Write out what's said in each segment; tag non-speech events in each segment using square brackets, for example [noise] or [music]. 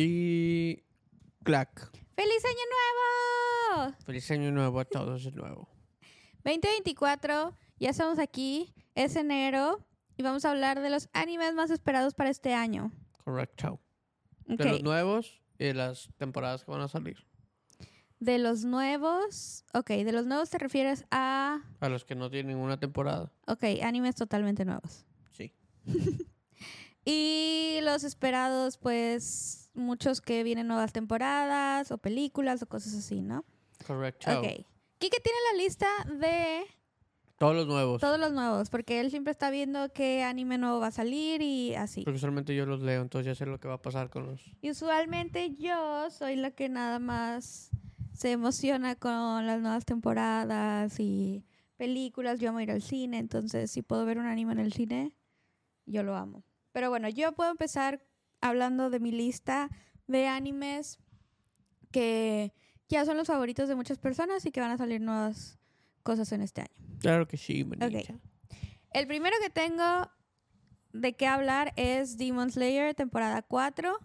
Y. Clack. ¡Feliz Año Nuevo! Feliz año nuevo a todos de nuevo. 2024, ya estamos aquí, es enero y vamos a hablar de los animes más esperados para este año. Correcto. De los nuevos y de las temporadas que van a salir. De los nuevos, ok, de los nuevos te refieres a, A los que no tienen ninguna temporada. ok, animes totalmente nuevos. Sí. [laughs] Y los esperados, pues, muchos que vienen nuevas temporadas o películas o cosas así, ¿no? Correcto. Ok. Kike tiene la lista de Todos los nuevos. todos los nuevos, porque él siempre está viendo qué anime nuevo va a salir y así. Porque usualmente yo los leo, entonces ya sé lo que va a pasar con los. Y usualmente yo soy la que nada más se emociona con las nuevas temporadas y películas. Yo amo ir al cine, entonces si puedo ver un anime en el cine, yo lo amo. Pero bueno, yo puedo empezar hablando de mi lista de animes que ya son los favoritos de muchas personas y que van a salir nuevas cosas en este año. Claro que sí, manita. Ok. El primero que tengo de qué hablar es Demon Slayer, temporada 4.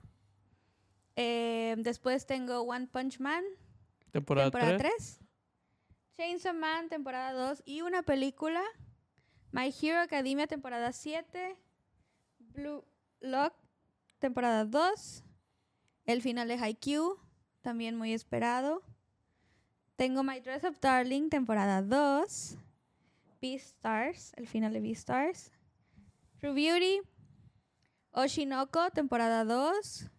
Eh, después tengo One Punch Man, Temporada, temporada 3. 3. Chainsaw Man, temporada 2. Y una película, My Hero Academia, temporada 7. Blue Lock, temporada 2. El final de Haikyuu, también muy esperado. Tengo My Dress Up Darling, temporada 2. Beastars, el final de Beastars. True Beauty. Oshinoko, temporada 2.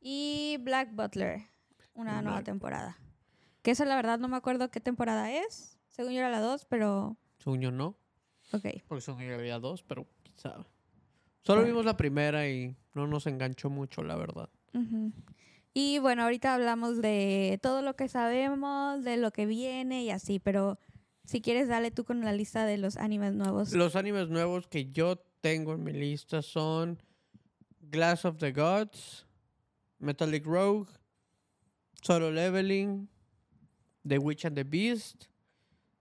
Y Black Butler, una nueva temporada. Que esa la verdad no me acuerdo qué temporada es. Según yo era la 2, pero... Según yo no. Ok. Porque según yo había dos, pero quién sabe. Solo vimos la primera y no nos enganchó mucho, la verdad. Y bueno, ahorita hablamos de todo lo que sabemos, de lo que viene y así, pero si quieres, dale tú con la lista de los animes nuevos. Los animes nuevos que yo tengo en mi lista son Glass of the Gods, Metallic Rogue, Solo Leveling, The Witch and the Beast,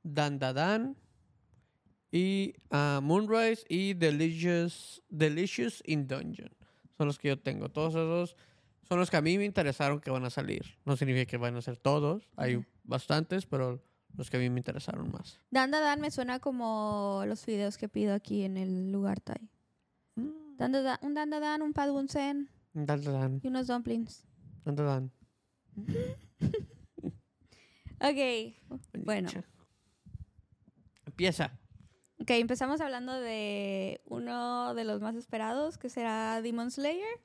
Dan Da Dan y ah, Moonrise y Delicious, Delicious in Dungeon. Son los que yo tengo. Todos esos son los que a mí me interesaron que van a salir. No significa que van a ser todos. Hay bastantes, pero los que a mí me interesaron más. Dan Da Dan me suena como los videos que pido aquí en el lugar Thai. Dan Da Dan- un Dan Da Dan, un Pad Sen Dan Da Dan. y unos dumplings. Dan Da Dan. [laughs] Ok, Bueno. Empieza. Ok, empezamos hablando de uno de los más esperados, que será Demon Slayer.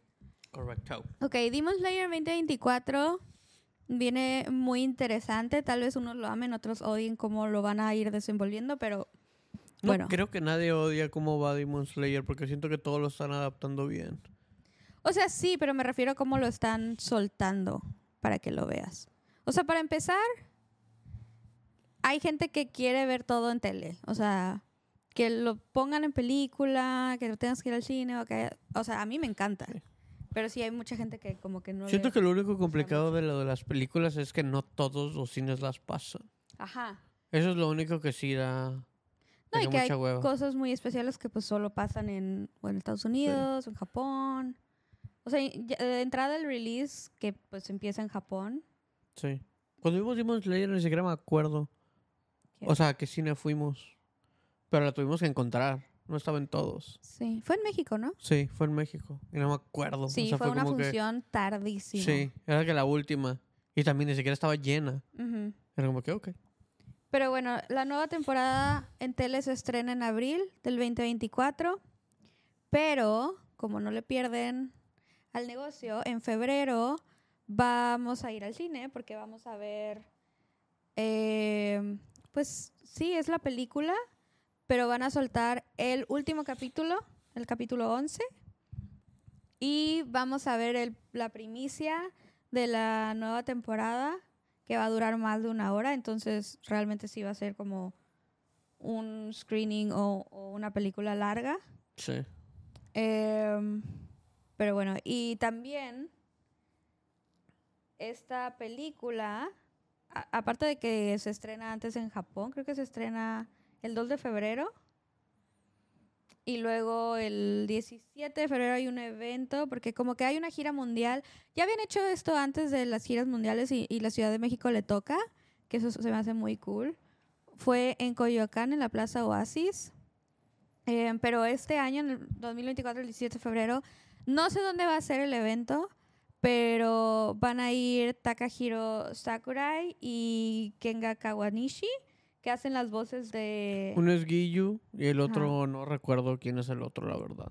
Correcto. Ok, Demon Slayer 2024 viene muy interesante. Tal vez unos lo amen, otros odien cómo lo van a ir desenvolviendo, pero No Bueno. creo que nadie odia cómo va Demon Slayer porque siento que todos lo están adaptando bien. O sea, sí, pero me refiero a cómo lo están soltando para que lo veas. O sea, para empezar, hay gente que quiere ver todo en tele. O sea, que lo pongan en película, que lo tengas que ir al cine. O, que, o sea, a mí me encanta. Sí. Pero sí hay mucha gente que como que no siento le- que lo único complicado de lo de las películas es que no todos los cines las pasan. Ajá. Eso es lo único que sí da, No, y que hay hueva. cosas muy especiales que pues solo pasan en, o en Estados Unidos, o en Japón. O sea, ya- de entrada el release que pues empieza en Japón. Sí. Cuando vimos Demon Slayer ni siquiera me acuerdo. ¿Qué? O sea, a qué cine fuimos. Pero la tuvimos que encontrar. No estaba en todos. Sí, fue en México, ¿no? Sí, fue en México. Y no me acuerdo. O Sí, sea, fue, una como que- función tardísima. Sí, era que la última. Y también ni siquiera estaba llena. Era como que, ok. Pero bueno, la nueva temporada en tele se estrena en abril del 2024. Pero, como no le pierden al negocio, en febrero vamos a ir al cine porque vamos a ver. eh, pues sí, es la película, pero van a soltar el último capítulo, el capítulo 11. Y vamos a ver el- la primicia de la nueva temporada que va a durar más de una hora, entonces realmente sí va a ser como un screening o, o una película larga. Sí. Em, pero bueno, y también esta película, a- aparte de que se estrena antes en Japón, creo que se estrena el 2 de febrero. Y luego el 17 de febrero hay un evento, porque como que hay una gira mundial. Ya habían hecho esto antes de las giras mundiales y, la Ciudad de México le toca, que eso se me hace muy cool. Fue en Coyoacán, en la Plaza Oasis. Eh, pero este año, en el 2024, el 17 de febrero, no sé dónde va a ser el evento, pero van a ir Takahiro Sakurai y Kenga Kawanishi, que hacen las voces de... Uno es Giyu y el otro no recuerdo quién es el otro, la verdad.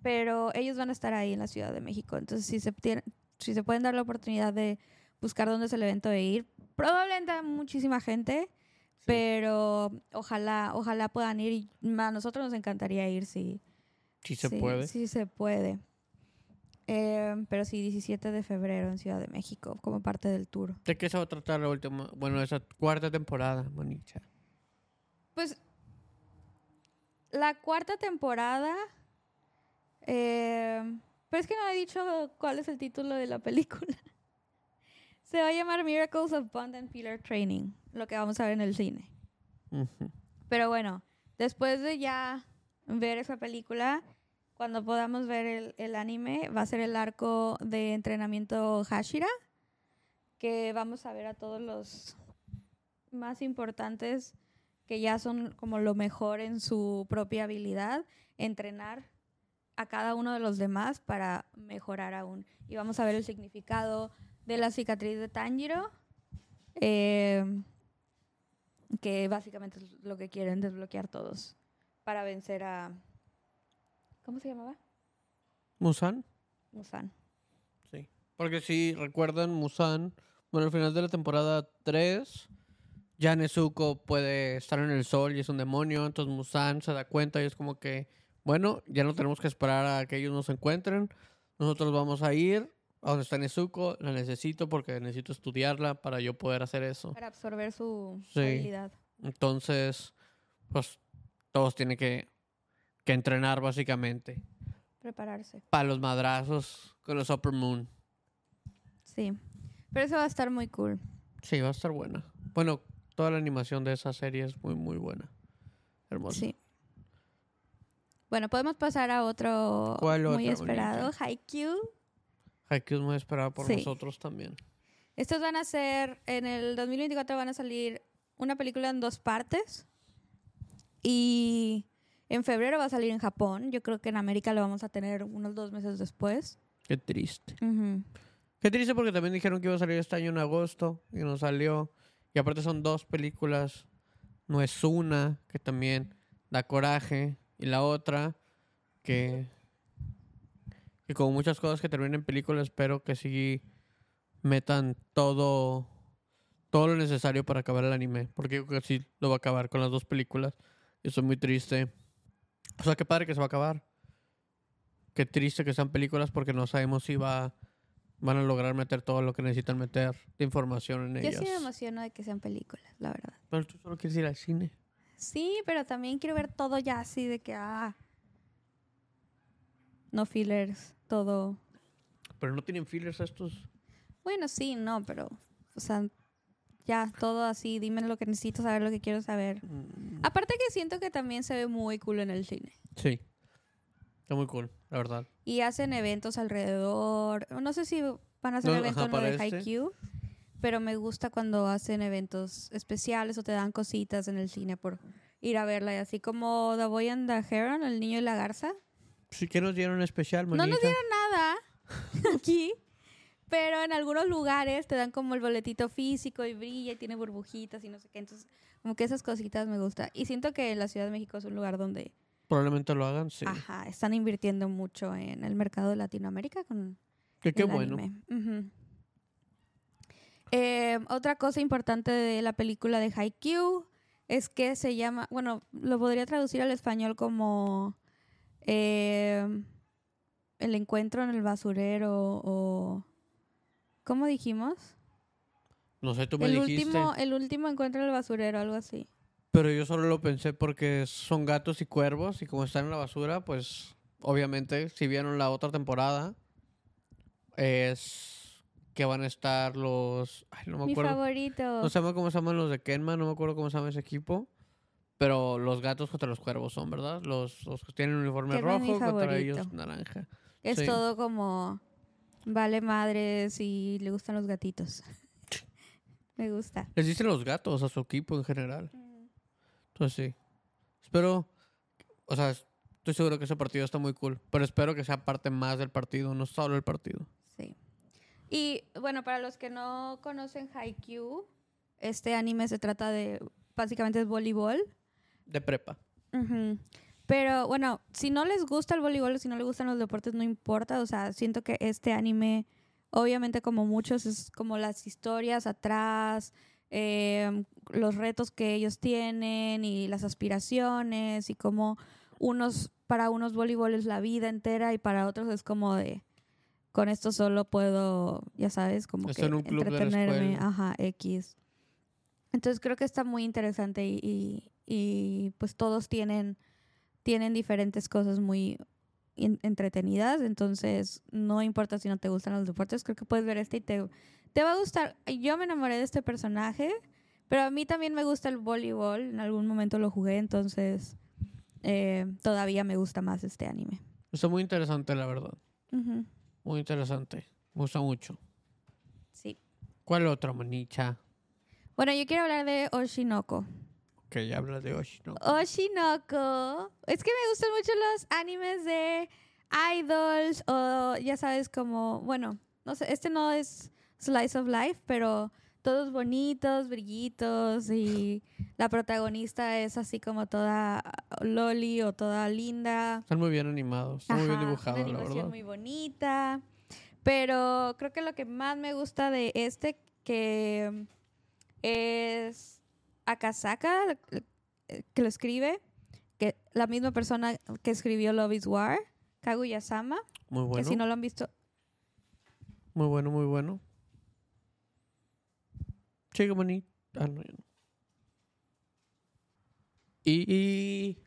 Pero ellos van a estar ahí en la Ciudad de México. Entonces, si se, tiene- si se pueden dar la oportunidad de buscar dónde es el evento de ir, probablemente hay muchísima gente, pero ojalá, ojalá puedan ir. Y a nosotros nos encantaría ir si, Si se sí, puede. Sí se puede. Eh, pero sí, 17 de febrero en Ciudad de México, como parte del tour. ¿De qué se va a tratar la última? Bueno, esa cuarta temporada, Monicha. Pues la cuarta temporada. eh, pero es que no he dicho cuál es el título de la película. [laughs] Se va a llamar Miracles of Bond and Filler Training, lo que vamos a ver en el cine. Ujú. Pero bueno, después de ya ver esa película, cuando podamos ver el, el anime, va a ser el arco de entrenamiento Hashira, que vamos a ver a todos los más importantes que ya son como lo mejor en su propia habilidad, entrenar a cada uno de los demás para mejorar aún. Y vamos a ver el significado de la cicatriz de Tanjiro. eh, que básicamente es lo que quieren desbloquear todos para vencer a ¿cómo se llamaba? ¿Musan? Musan. Sí. Porque si recuerdan, Musan, bueno, al final de la temporada 3, ya Nezuko puede estar en el sol y es un demonio, entonces Musan se da cuenta y es como que, bueno, ya no tenemos que esperar a que ellos nos encuentren, nosotros vamos a ir a donde está Nezuko, la necesito porque necesito estudiarla para yo poder hacer eso. Para absorber su, Sí. habilidad. Entonces, pues todos tienen que, que entrenar básicamente Prepararse. para los madrazos con los Upper Moon. Sí. Pero eso va a estar muy cool. Sí, va a estar buena. Bueno, toda la animación de esa serie es muy, muy buena. Hermosa. Sí. Bueno, podemos pasar a otro ¿Cuál muy esperado, Haikyuu. Haikyuu es muy esperada por Sí. nosotros también. Estos van a ser, en el 2024 van a salir una película en dos partes. Y en febrero va a salir en Japón. Yo creo que en América lo vamos a tener unos dos meses después. Qué triste. Qué triste porque también dijeron que iba a salir este año en agosto y no salió. Y aparte son dos películas. No es una, que también da coraje. Y la otra, que, que como muchas cosas que terminan en películas, espero que sí metan todo, todo lo necesario para acabar el anime. Porque yo creo que sí lo va a acabar con las dos películas. Y estoy muy triste. O sea, qué padre que se va a acabar. Qué triste que sean películas porque no sabemos si va, van a lograr meter todo lo que necesitan meter de información en Yo ellas. sí me emociono de que sean películas, la verdad. Pero tú solo quieres ir al cine. Sí, pero también quiero ver todo ya así de que, ah, no fillers, todo. Pero no tienen fillers estos. Bueno, sí, no, pero, o sea, ya todo así, dime lo que necesito saber, lo que quiero saber. Mm, Aparte que siento que también se ve muy cool en el cine. Sí. Está muy cool, la verdad. Y hacen eventos alrededor. No sé si van a hacer No, eventos ajá, lo de este. Haikyuu, pero me gusta cuando hacen eventos especiales o te dan cositas en el cine por ir a verla. Y así como The Boy and the Heron, El Niño y la Garza. Sí que nos dieron especial, No nos dieron nada [laughs] aquí, pero en algunos lugares te dan como el boletito físico y brilla y tiene burbujitas y no sé qué. Entonces, como que esas cositas me gustan. Y siento que la Ciudad de México es un lugar donde Probablemente lo hagan, sí. ajá, están invirtiendo mucho en el mercado de Latinoamérica con Que qué el bueno. anime. Eh, otra cosa importante de la película de Haikyuu es que se llama, bueno, lo podría traducir al español como eh, el encuentro en el basurero o ¿cómo dijimos? No sé, tú me El dijiste. último, el último encuentro en el basurero, algo así. Pero yo solo lo pensé porque son gatos y cuervos y como están en la basura, pues obviamente si vieron la otra temporada es que van a estar los... Ay, no me Mi acuerdo. favorito. No sé cómo se llaman los de Kenma, no me acuerdo cómo se llama ese equipo. Pero los gatos contra los cuervos son, ¿verdad? Los, los que tienen uniforme es mi rojo contra ellos naranja. Es Sí. todo como vale madres y le gustan los gatitos. [laughs] Me gusta. Les dicen los gatos a su equipo en general. Entonces sí. Espero, o sea, estoy seguro que ese partido está muy cool. Pero espero que sea parte más del partido, no solo el partido. Sí. Y bueno, para los que no conocen Haikyuu, este anime se trata de básicamente es voleibol. De prepa. Ujú. Pero bueno, si no les gusta el voleibol o si no les gustan los deportes, no importa. O sea, siento que este anime, obviamente como muchos, es como las historias atrás, eh, los retos que ellos tienen y las aspiraciones y como unos, para unos voleibol es la vida entera y para otros es como de, con esto solo puedo, ya sabes, como que en un club de la entretenerme, ajá, X. Entonces creo que está muy interesante y, y- y, pues todos tienen, tienen diferentes cosas muy entretenidas. Entonces no importa si no te gustan los deportes, creo que puedes ver este y te, te va a gustar. Yo me enamoré de este personaje, pero a mí también me gusta el voleibol. En algún momento lo jugué, entonces eh, todavía me gusta más este anime. Está muy interesante, la verdad. Muy interesante. Me gusta mucho. Sí. ¿Cuál otro, manicha? Bueno, yo quiero hablar de Oshinoko. Ok, ya hablas de Oshinoko. Oshinoko. Es que me gustan mucho los animes de idols o ya sabes como, bueno, no sé, este no es Slice of Life, pero todos bonitos, brillitos y la protagonista es así como toda loli o toda linda. Están muy bien animados. Están muy bien dibujados, una la verdad. muy bonita. Pero creo que lo que más me gusta de este que es Akasaka, eh, que lo escribe, que la misma persona que escribió Love is War, Kaguya-sama, Muy que bueno. si no lo han visto, Muy bueno, muy bueno. Chica bonita. Ah, no. Y, y...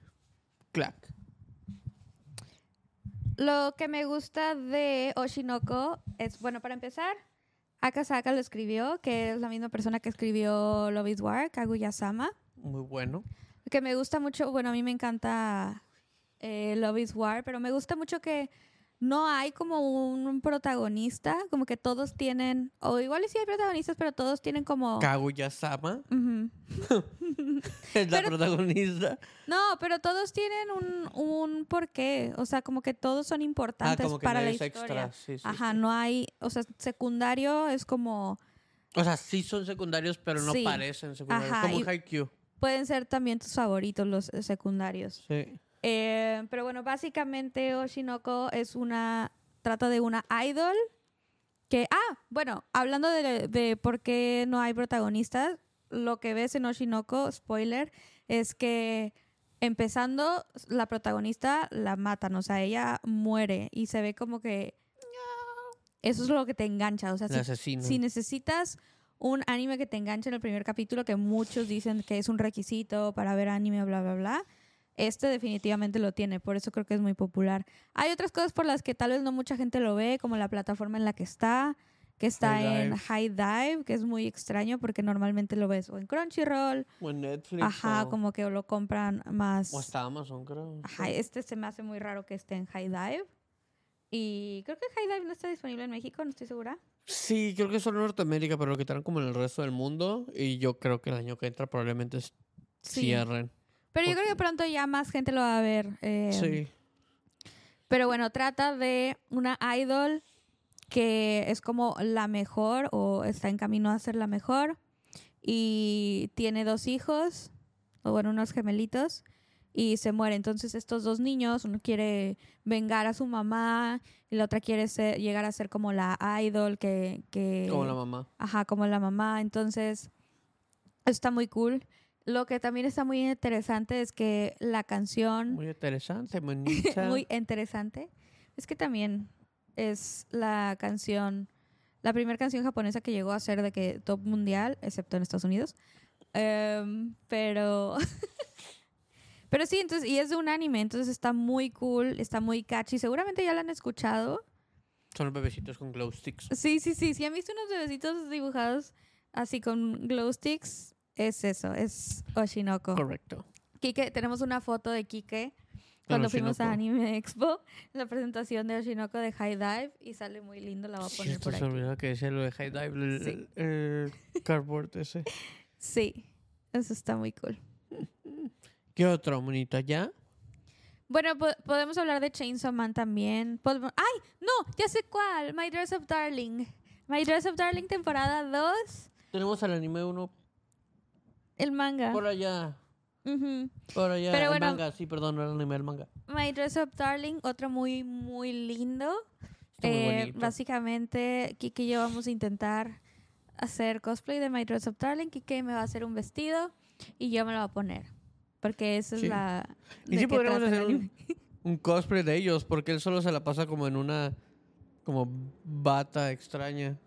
Clack. Lo que me gusta de Oshinoko es, bueno, para empezar, Akasaka lo escribió, que es la misma persona que escribió Love is War, Kaguya-sama. Muy bueno. Que me gusta mucho, bueno, a mí me encanta eh, Love is War, pero me gusta mucho que no hay como un protagonista, como que todos tienen, o igual sí hay protagonistas, pero todos tienen como... Kaguya-sama [laughs] es la Pero- protagonista. No, pero todos tienen un, un porqué, o sea, como que todos son Ah, importantes como que para no la es historia. extra. Sí, sí, Ajá, sí. no hay, o sea, secundario es como, O sea, sí son secundarios, pero no parecen secundarios. Ajá, como Haikyuu. pueden ser también tus favoritos los secundarios. Sí. Eh, pero bueno, básicamente Oshinoko es una, trata de una idol que, ah, bueno, hablando de, de por qué no hay protagonistas, lo que ves en Oshinoko, spoiler, es que empezando la protagonista la matan, o sea, ella muere y se ve como que eso es lo que te engancha, o sea, si si necesitas un anime que te enganche en el primer capítulo, que muchos dicen que es un requisito para ver anime, bla, bla, bla, este definitivamente lo tiene, por eso creo que es muy popular. Hay otras cosas por las que tal vez no mucha gente lo ve, como la plataforma en la que está, que está High en Dive. High Dive, que es muy extraño porque normalmente lo ves o en Crunchyroll, O en Netflix. ajá, o, como que lo compran más... o hasta Amazon, creo. Ajá, este se me hace muy raro que esté en High Dive. Y creo que High Dive no está disponible en México, no estoy segura. Sí, creo que solo en Norteamérica, pero lo quitaron como en el resto del mundo. Y yo creo que el año que entra probablemente Sí. cierren. Pero yo creo que pronto ya más gente lo va a ver. eh, Sí. Pero bueno, trata de una idol que es como la mejor o está en camino a ser la mejor. Y tiene dos hijos, o bueno, unos gemelitos, y se muere. Entonces estos dos niños, uno quiere vengar a su mamá y la otra quiere ser- llegar a ser como la idol que... que Como la mamá. Ajá, como la mamá. Entonces, está muy cool. Lo que también está muy interesante es que la canción, Muy interesante, muy [laughs] interesante, es que también es la canción, la primera canción japonesa que llegó a ser de que top mundial, excepto en Estados Unidos. Em, pero, [laughs] pero sí, entonces, y es de un anime, entonces está muy cool, está muy catchy. Seguramente ya la han escuchado. Son los bebecitos con glow sticks. Sí, sí, sí. Si han visto unos bebecitos dibujados así con glow sticks, es eso, es Oshinoko. Correcto. Kike, tenemos una foto de Kike cuando fuimos a. Anime Expo, la presentación de Oshinoko de High Dive y sale muy lindo, la voy a poner Cierto, por se olvidó que decía lo de High Dive, el, Sí. el- el cardboard ese. [laughs] Sí, eso está muy cool. [laughs] ¿Qué otro, monita? ¿Ya? Bueno, po- podemos hablar de Chainsaw Man también. Podemos- ¡Ay! No, ya sé cuál. My Dress Up Darling. My Dress Up Darling temporada 2. Tenemos al anime uno El manga. por allá. Por allá. Pero el bueno- manga, sí, perdón, no era el anime, el manga. My Dress Up Darling, otro muy, muy lindo. Muy Eh, bonito. básicamente, Kiki y yo vamos a intentar hacer cosplay de My Dress Up Darling. Kiki me va a hacer un vestido y yo me lo voy a poner. Porque esa es la. Y sí qué podríamos hacer [laughs] un cosplay de ellos, porque él solo se la pasa como en una como bata extraña.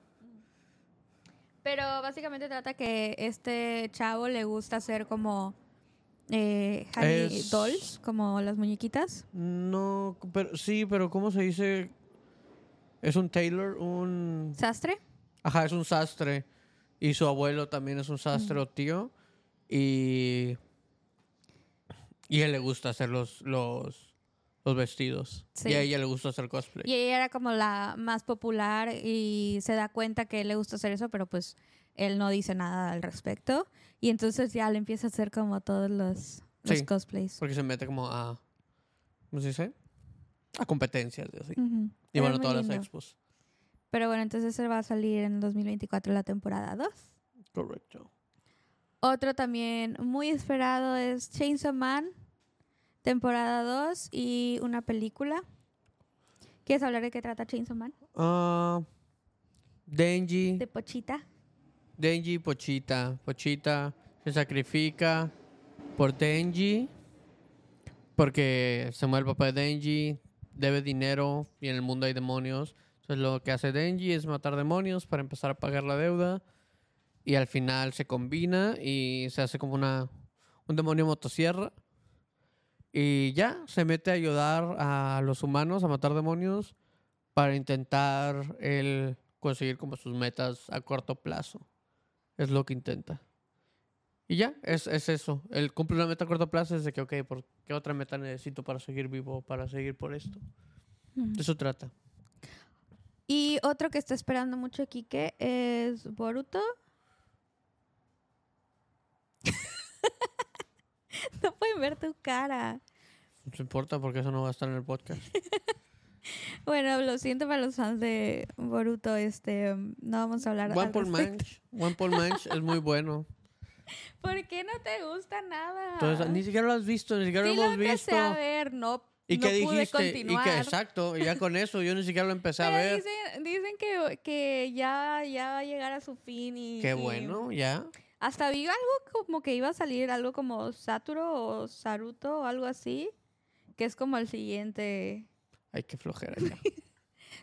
Pero básicamente trata que este chavo le gusta hacer como eh, honey Es- dolls, como las muñequitas. No, pero sí, pero ¿cómo se dice? Es un tailor, un ¿Sastre? ajá, es un sastre y su abuelo también es un sastre o tío y y él le gusta hacer los los los vestidos Sí. y a ella le gusta hacer cosplay. Y ella era como la más popular y se da cuenta que le gusta hacer eso, pero pues él no dice nada al respecto. Y entonces ya le empieza a hacer como todos los, los Sí. cosplays. Porque se mete como a ¿cómo se dice? A competencias y así. Y bueno, todas las lindo. expos. Pero bueno, entonces él va a salir en 2024 la temporada 2. Correcto. Otro también muy esperado es Chainsaw Man, temporada 2 y una película. ¿Quieres hablar de qué trata Chainsaw Man? Ah, Denji, De Pochita. Denji, Pochita. Pochita se sacrifica por Denji porque se muere el papá de Denji, debe dinero y en el mundo hay demonios. Entonces lo que hace Denji es matar demonios para empezar a pagar la deuda y al final se combina y se hace como una un demonio motosierra y ya se mete a ayudar a los humanos a matar demonios para intentar el conseguir como sus metas a corto plazo. Es lo que intenta. Y ya, es, es eso. Él cumple una meta a corto plazo es de que, ok, ¿por qué otra meta necesito para seguir vivo, para seguir por esto? De eso trata. Y otro que está esperando mucho Kike es Boruto. [laughs] ver tu cara. No se importa porque eso no va a estar en el podcast. [laughs] Bueno, lo siento para los fans de Boruto, este, no vamos a hablar One al Punch respecto. Manch. One Punch Manch es muy bueno. [laughs] ¿Por qué no te gusta nada? Entonces, ni siquiera lo has visto, ni siquiera sí lo lo hemos visto. empecé a ver, no, ¿Y no qué dijiste? Y que, exacto, y ya con eso yo ni siquiera lo empecé a Pero ver. dicen, dicen que, que ya, ya va a llegar a su fin y... Qué bueno, ya. Hasta vi algo como que iba a salir algo como Saturo o Saruto o algo así, que es como el siguiente... Ay, qué flojera ya. [laughs]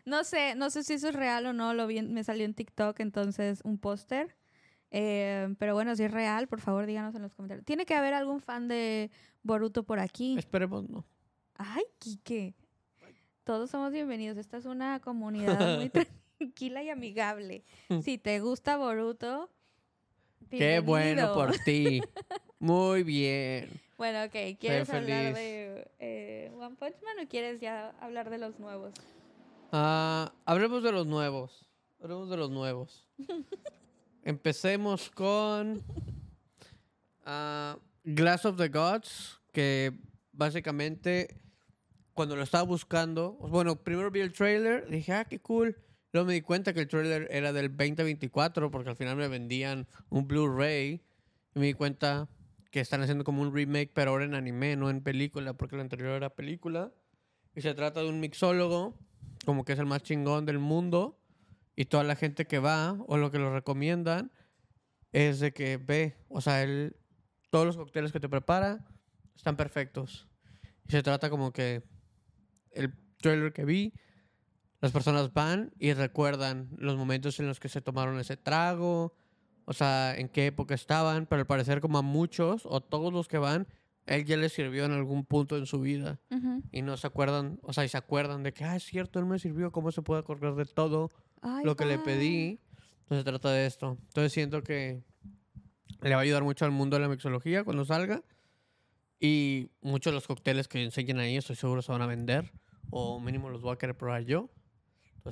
No sé, no sé si eso es real o no, lo vi, me salió en TikTok, entonces un póster. Eh, pero bueno, si es real, por favor díganos en los comentarios. Tiene que haber algún fan de Boruto por aquí. Esperemos, no. Ay, Quique. Todos somos bienvenidos. Esta es una comunidad muy [laughs] tranquila y amigable. Si te gusta Boruto, Qué bueno por ti. [laughs] Muy bien. Bueno, ok. ¿Quieres hablar feliz. de eh, One Punch Man o quieres ya hablar de los nuevos? Ah, hablemos de los nuevos. Hablemos de los nuevos. [laughs] Empecemos con ah, Glass of the Gods, que básicamente cuando lo estaba buscando, bueno, primero vi el trailer, dije, ah, qué cool. Luego me di cuenta que el trailer era del 2024, porque al final me vendían un Blu-ray. Y me di cuenta que están haciendo como un remake, pero ahora en anime, no en película, porque el anterior era película. Y se trata de un mixólogo, como que es el más chingón del mundo. Y toda la gente que va, o lo que lo recomiendan, es de que ve, o sea, él, todos los cócteles que te prepara están perfectos. Y se trata como que el trailer que vi, las personas van y recuerdan los momentos en los que se tomaron ese trago, o sea, en qué época estaban, pero al parecer como a muchos o todos los que van, él ya les sirvió en algún punto en su vida y no se acuerdan, o sea, y se acuerdan de que, ah, es cierto, él me sirvió, ¿cómo se puede acordar de todo Ay, lo que le pedí? Entonces se trata de esto. Entonces siento que le va a ayudar mucho al mundo de la mixología cuando salga. Y muchos de los cócteles que enseñan ahí, estoy seguro se van a vender. O mínimo los voy a querer probar yo.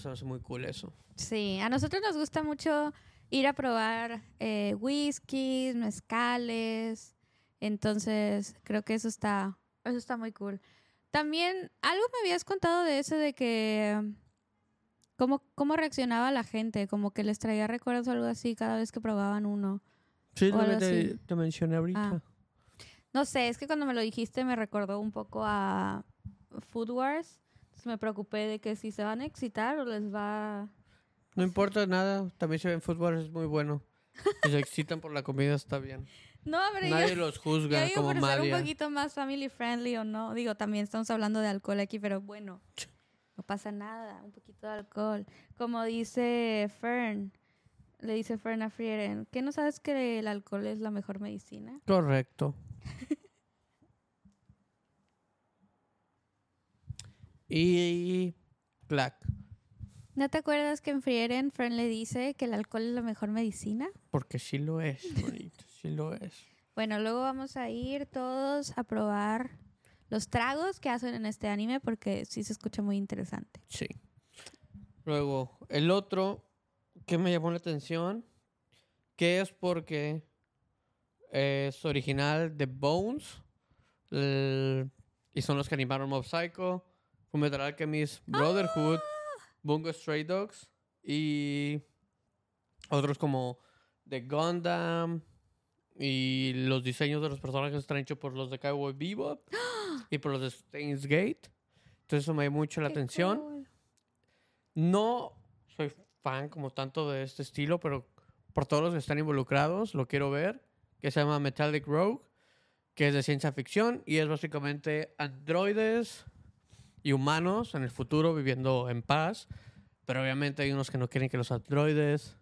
Me hace muy cool eso. Sí, a nosotros nos gusta mucho ir a probar eh, whiskies, mezcales. Entonces, creo que eso está, eso está muy cool. También, algo me habías contado de eso de que cómo, cómo reaccionaba la gente, como que les traía recuerdos o algo así cada vez que probaban uno. Sí, O te mencioné ahorita. Ah. No sé, es que cuando me lo dijiste me recordó un poco a Food Wars. Me preocupé de que si se van a excitar o les va... No importa nada, también se ven fútbol, es muy bueno. Si se excitan por la comida, está bien. [laughs] No, pero Nadie yo, los yo juzga digo como por ser un poquito más family friendly o no. Digo, también estamos hablando de alcohol aquí, pero bueno, no pasa nada, un poquito de alcohol. Como dice Fern, le dice Fern a Frieren, ¿qué no sabes que el alcohol es la mejor medicina? Correcto. [laughs] y Black, ¿No te acuerdas que en Frieren Fern le dice que el alcohol es la mejor medicina? porque sí lo es, bonito, sí lo es. Bueno, luego vamos a ir todos a probar los tragos que hacen en este anime porque sí se escucha muy interesante. Sí. Luego, el otro que me llamó la atención, que es porque es original de Bones, el- y son los que animaron Mob Psycho, Fullmetal Alchemist, Brotherhood, Bungo Stray Dogs, y otros como The Gundam, y los diseños de los personajes están hechos por los de Cowboy Bebop [gasps] y por los de Steins Gate. Entonces eso me llamó mucho la Qué atención. cool. No soy fan como tanto de este estilo, pero por todos los que están involucrados, lo quiero ver, que se llama Metallic Rogue, que es de ciencia ficción y es básicamente androides y humanos en el futuro viviendo en paz, pero obviamente hay unos que no quieren que los androides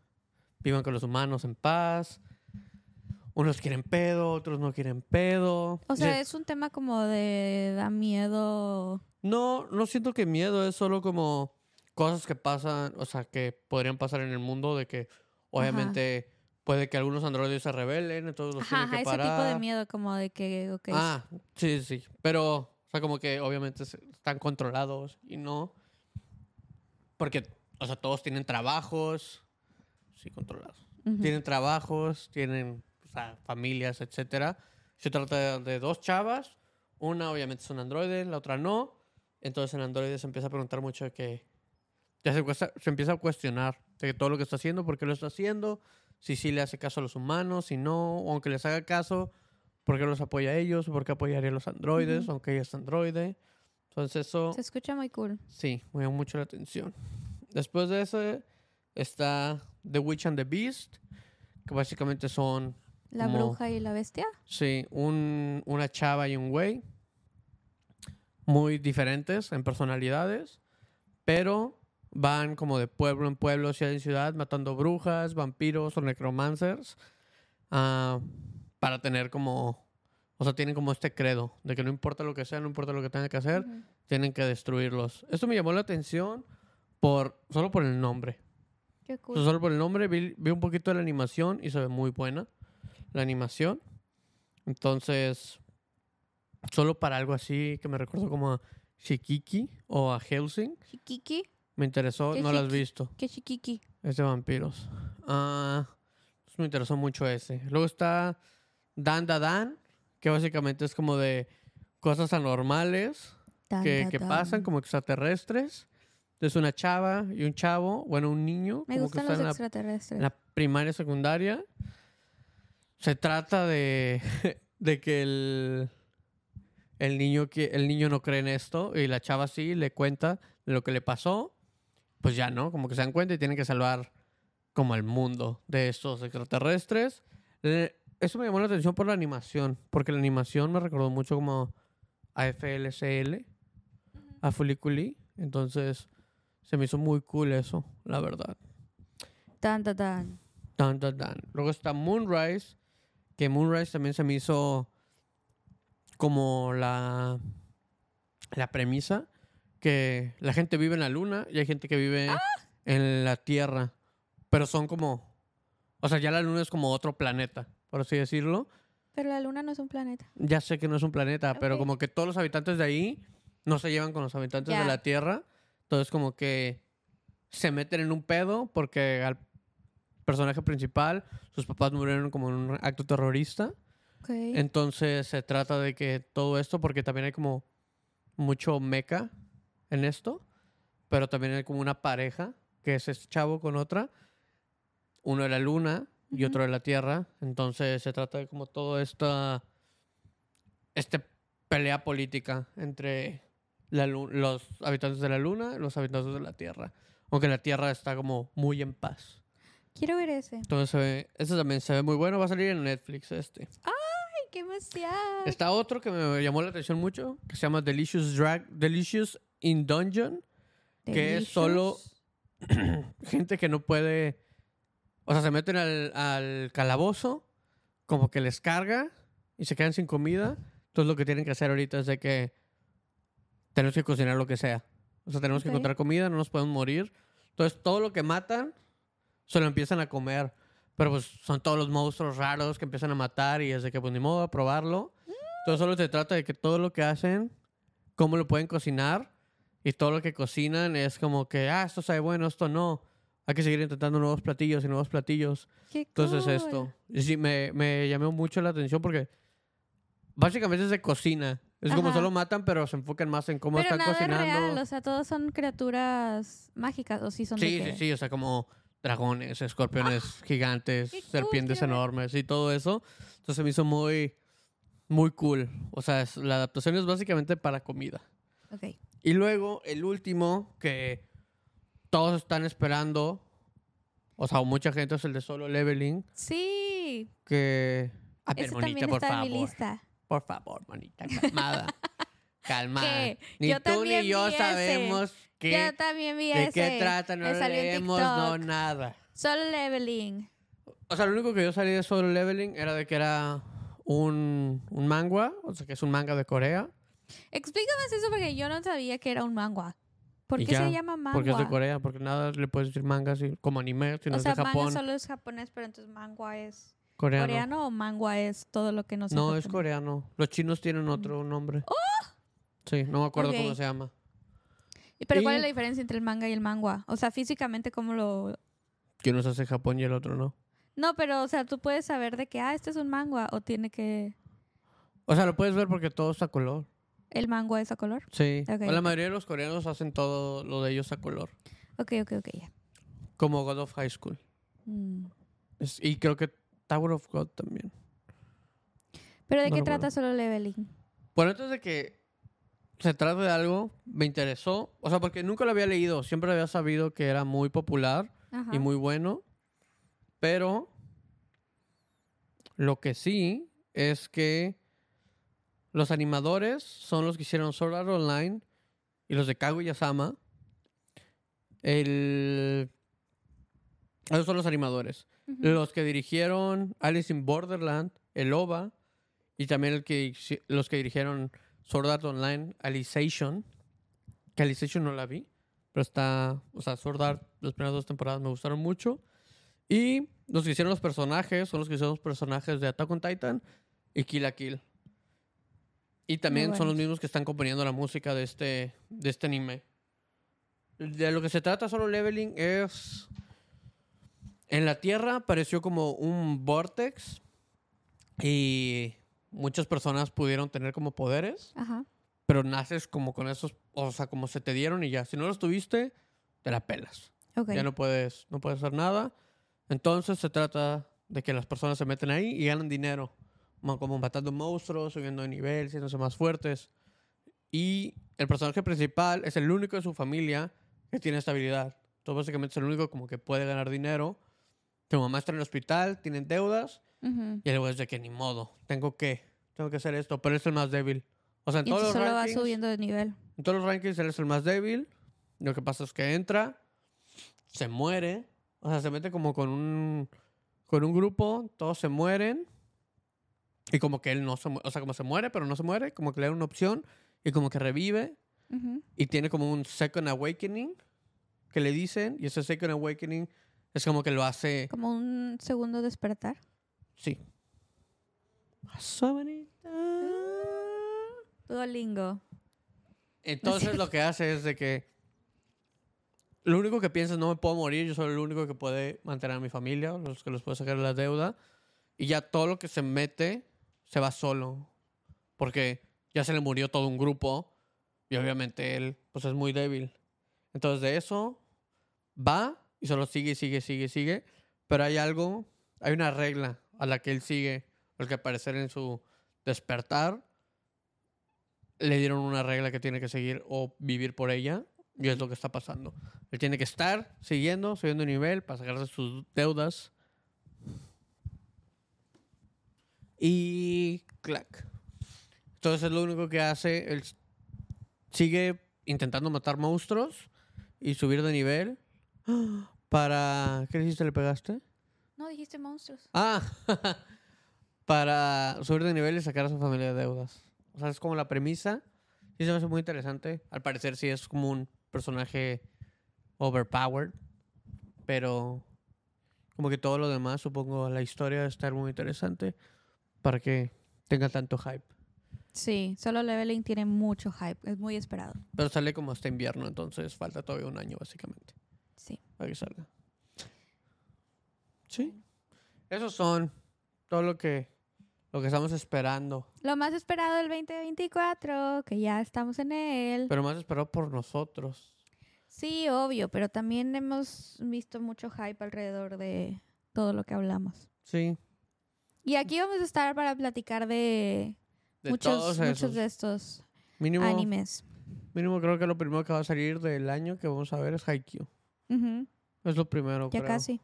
vivan con los humanos en paz. Unos quieren pedo, otros no quieren pedo. O sea, es un tema como de da miedo. No, no siento que miedo, es solo como cosas que pasan, o sea, que podrían pasar en el mundo, de que obviamente puede que algunos androides se rebelen, entonces los Ajá, tienen ajá, que ese tipo de parar. miedo como de que, ok, Ah, sí, sí. Pero, sea, como que obviamente están controlados y no. Porque, o sea, todos tienen trabajos. Sí, controlados. ujú. Tienen trabajos, tienen o sea, familias, etcétera. Se trata de, de dos chavas. Una obviamente es un androide, la otra no. Entonces el androide se empieza a preguntar mucho de que... Ya se, cuesta- se empieza a cuestionar de todo lo que está haciendo, por qué lo está haciendo, si sí le hace caso a los humanos, si no, aunque les haga caso, por qué los apoya a ellos, por qué apoyaría a los androides, aunque ella es androide. Entonces eso... Se escucha muy cool. Sí, me llamó mucho la atención. Después de eso está The Witch and the Beast, que básicamente son, La Como- bruja y la bestia. sí, un, una chava y un güey, muy diferentes en personalidades, pero van como de pueblo en pueblo, ciudad en ciudad, matando brujas, vampiros o necromancers, ah, para tener como, o sea, tienen como este credo de que no importa lo que sea, no importa lo que tengan que hacer, Ujú. tienen que destruirlos. Esto me llamó la atención por solo por el nombre. Qué O sea, cool. solo por el nombre vi, vi un poquito de la animación y se ve muy buena la animación. Entonces, solo para algo así que me recuerdo como a Shikiki o a Helsing, Shikiki. me interesó, ¿Qué no lo has visto. ¿Qué Shikiki? Es de vampiros. Ah, pues me interesó mucho ese. Luego está Dan Da Dan, que básicamente es como de cosas anormales que, pasan como extraterrestres. Es una chava y un chavo, bueno, un niño, Me como gustan los en la, extraterrestres. en la primaria secundaria. Se trata de, [laughs] de que el, el, niño, que- el niño no cree en esto y la chava sí le cuenta lo que le pasó. Pues ya, ¿no? Como que se dan cuenta y tienen que salvar como el mundo de estos extraterrestres. Eso me llamó la atención por la animación, porque la animación me recordó mucho como a FLCL, a Fuliculi. Entonces, se me hizo muy cool eso, la verdad. Tan, tan, tan. Tan, tan, tan. Luego está Moonrise, que Moonrise también se me hizo como la, la premisa, que la gente vive en la luna y hay gente que vive en la Tierra, pero son como, o sea, ya la luna es como otro planeta, por así decirlo. Pero la luna no es un planeta. Ya sé que no es un planeta, pero Ok. como que todos los habitantes de ahí no se llevan con los habitantes de Ya. la Tierra. Entonces como que se meten en un pedo porque al personaje principal, sus papás murieron como en un acto terrorista. Ok. Entonces se trata de que todo esto, porque también hay como mucho meca en esto, pero también hay como una pareja, que es este chavo con otra, uno de la luna y otro de la tierra. Entonces se trata de como toda esta este pelea política entre la los habitantes de la luna y los habitantes de la tierra. Aunque la tierra está como muy en paz. Quiero ver ese. Entonces, se ve- ese también se ve muy bueno. Va a salir en Netflix este. ¡Ay, qué emoción! Está otro que me llamó la atención mucho, que se llama Delicious Drag, Delicious in Dungeon, que es solo- [clears throat] gente que no puede, o sea, se meten al, al calabozo, como que les carga y se quedan sin comida. Entonces lo que tienen que hacer ahorita es de que tenemos que cocinar lo que sea. O sea, tenemos que encontrar comida, no nos podemos morir. Entonces todo lo que matan se lo empiezan a comer. Pero pues son todos los monstruos raros que empiezan a matar y es de que pues ni modo a probarlo. Entonces solo se trata de que todo lo que hacen, cómo lo pueden cocinar y todo lo que cocinan es como que, ah, esto sabe bueno, esto no. Hay que seguir intentando nuevos platillos y nuevos platillos. ¡Qué Entonces cool! esto. Y sí, me, me llamó mucho la atención porque básicamente es de cocina. Es como solo matan, pero se enfocan más en cómo Pero están nada es cocinando. real, o sea, todos son criaturas mágicas, o sí son Sí, de sí, sí, o sea, como dragones, escorpiones gigantes, qué cool, serpientes enormes y todo eso. Entonces me hizo muy, muy cool. O sea, es- la adaptación es básicamente para comida. Ok. Y luego el último que todos están esperando, o sea, mucha gente es el de solo leveling, Sí, que... A ver, ese monita, por está en mi favor. lista. Por favor, manita, calmada. [laughs] calmada. ¿Qué? Ni Yo tú ni yo ese. sabemos qué, Yo también vi de ese. qué trata, no leemos, no nada. Solo leveling. O sea, lo único que yo salí de solo leveling era de que era un, un manga, o sea, que es un manga de Corea. Explícame eso porque yo no sabía que era un manga. ¿Por qué ya, se llama manga? Porque es de Corea, porque nada le puedes decir manga así, como anime, si no o es sea, de Japón. manga solo es japonés, pero entonces manga es Coreano. coreano o manga es todo lo que no sea No, es coreano. Los chinos tienen otro nombre. Sí, no me acuerdo cómo se llama. ¿Y ¿Pero cuál es la diferencia entre el manga y el manga? O sea, físicamente, ¿cómo lo...? Que uno se hace Japón y el otro no. No, pero, o sea, tú puedes saber de que, ah, este es un manga o tiene que... O sea, lo puedes ver porque todo está color. ¿El manga es a color? Sí. Ok, O la mayoría de los coreanos hacen todo lo de ellos a color. Ok, ok, ok, ya. Como God of High School. Mm. Es- y creo que Tower of God también. ¿Pero de No qué recuerdo. trata solo leveling? Bueno, antes de que se trate de algo, me interesó. O sea, porque nunca lo había leído. Siempre había sabido que era muy popular Ajá. y muy bueno. Pero lo que sí es que los animadores son los que hicieron Sword Art Online y los de Kaguya-sama. El... Esos son los animadores. Los que dirigieron Alice in Borderland, el OVA, y también el que, los que dirigieron Sword Art Online, Alicization. Que Alicization no la vi, pero está, o sea, Sword Art, las primeras dos temporadas me gustaron mucho. Y los que hicieron los personajes son los que hicieron los personajes de Attack on Titan y Kill la Kill. Y también son los mismos que están componiendo la música de este, de este anime. De lo que se trata solo leveling es... En la Tierra pareció como un vortex y muchas personas pudieron tener como poderes, Ajá. pero naces como con esos, o sea, como se te dieron y ya. Si no los tuviste, te la pelas. Ok. Ya no puedes, no puedes hacer nada. Entonces se trata de que las personas se meten ahí y ganan dinero. Mo- Como matando monstruos, subiendo de nivel, siéndose más fuertes. Y el personaje principal es el único de su familia que tiene esta habilidad. Entonces básicamente es el único como que puede ganar dinero. Su mamá está en el hospital, tienen deudas. Ujú. Y el güey es de que ni modo, tengo que, tengo que hacer esto. Pero es el más débil. O sea, en Y todos los solo va rankings... subiendo de nivel. En todos los rankings él es el más débil. Lo que pasa es que entra, se muere. O sea, se mete como con un, con un grupo, todos se mueren. Y como que él no se muere, o sea, como se muere, pero no se muere, como que le da una opción y como que revive. Ujú. Y tiene como un second awakening que le dicen. Y ese second awakening es como que lo hace, Como un segundo despertar. sí. Duolingo. Entonces lo que hace es de que lo único que piensa es no me puedo morir, yo soy el único que puede mantener a mi familia, los que los puedo sacar de la deuda. Y ya todo lo que se mete se va solo. Porque ya se le murió todo un grupo y obviamente él pues es muy débil. Entonces de eso va y solo sigue, sigue, sigue, sigue. Pero hay algo, hay una regla a la que él sigue, porque al parecer en su despertar le dieron una regla que tiene que seguir o vivir por ella. Y es lo que está pasando. Él tiene que estar siguiendo, subiendo nivel para sacarse sus deudas. Y clac. Entonces es lo único que hace. Él sigue intentando matar monstruos y subir de nivel. [gasps] Para. ¿Qué le hiciste? ¿Le pegaste? No dijiste monstruos. Ah, [laughs] para subir de nivel y sacar a su familia de deudas. O sea, es como la premisa. Sí, se me hace muy interesante. Al parecer, sí es como un personaje overpowered. Pero, como que todo lo demás, supongo, la historia debe estar muy interesante para que tenga tanto hype. Sí, solo Leveling tiene mucho hype. Es muy esperado. Pero sale como hasta invierno, entonces falta todavía un año, básicamente, Sí. para que salga. Sí. Esos son todo lo que, lo que estamos esperando. Lo más esperado del 2024, que ya estamos en él. Pero más esperado por nosotros. Sí, obvio, pero también hemos visto mucho hype alrededor de todo lo que hablamos. Sí. Y aquí vamos a estar para platicar de, De muchos, muchos de estos Mínimo, animes. mínimo creo que lo primero que va a salir del año que vamos a ver es Haikyuu. Ujú, Es lo primero, Ya creo. casi.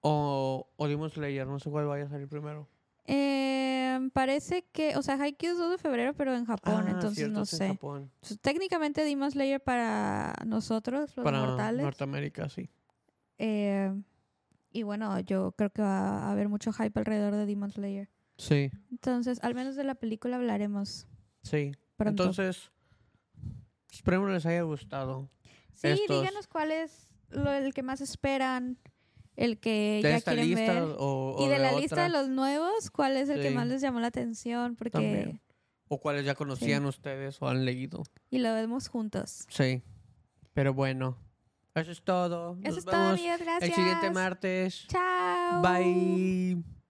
O, o Demon Slayer, no sé cuál vaya a salir primero. Eh, parece que, o sea, Haikyuu es 2 de febrero, pero en Japón, Ah, entonces cierto, no es en sé. Japón. Entonces, técnicamente Demon Slayer para nosotros, los Para mortales. Norteamérica, sí. Eh, y bueno, yo creo que va a haber mucho hype alrededor de Demon Slayer. Sí, Entonces, al menos de la película hablaremos sí. pronto. Entonces, esperemos les haya gustado. sí, estos- díganos cuál es lo, el que más esperan, el que De ya esta quieren lista ver. o, o Y de, la lista de los nuevos, ¿cuál es el que más les llamó la atención? Porque También. O cuáles ya conocían ustedes o han leído. y lo vemos juntos. Sí. Pero bueno, eso es todo. Eso Nos es todo, vemos amigos. Gracias. el siguiente martes. Chao. Bye.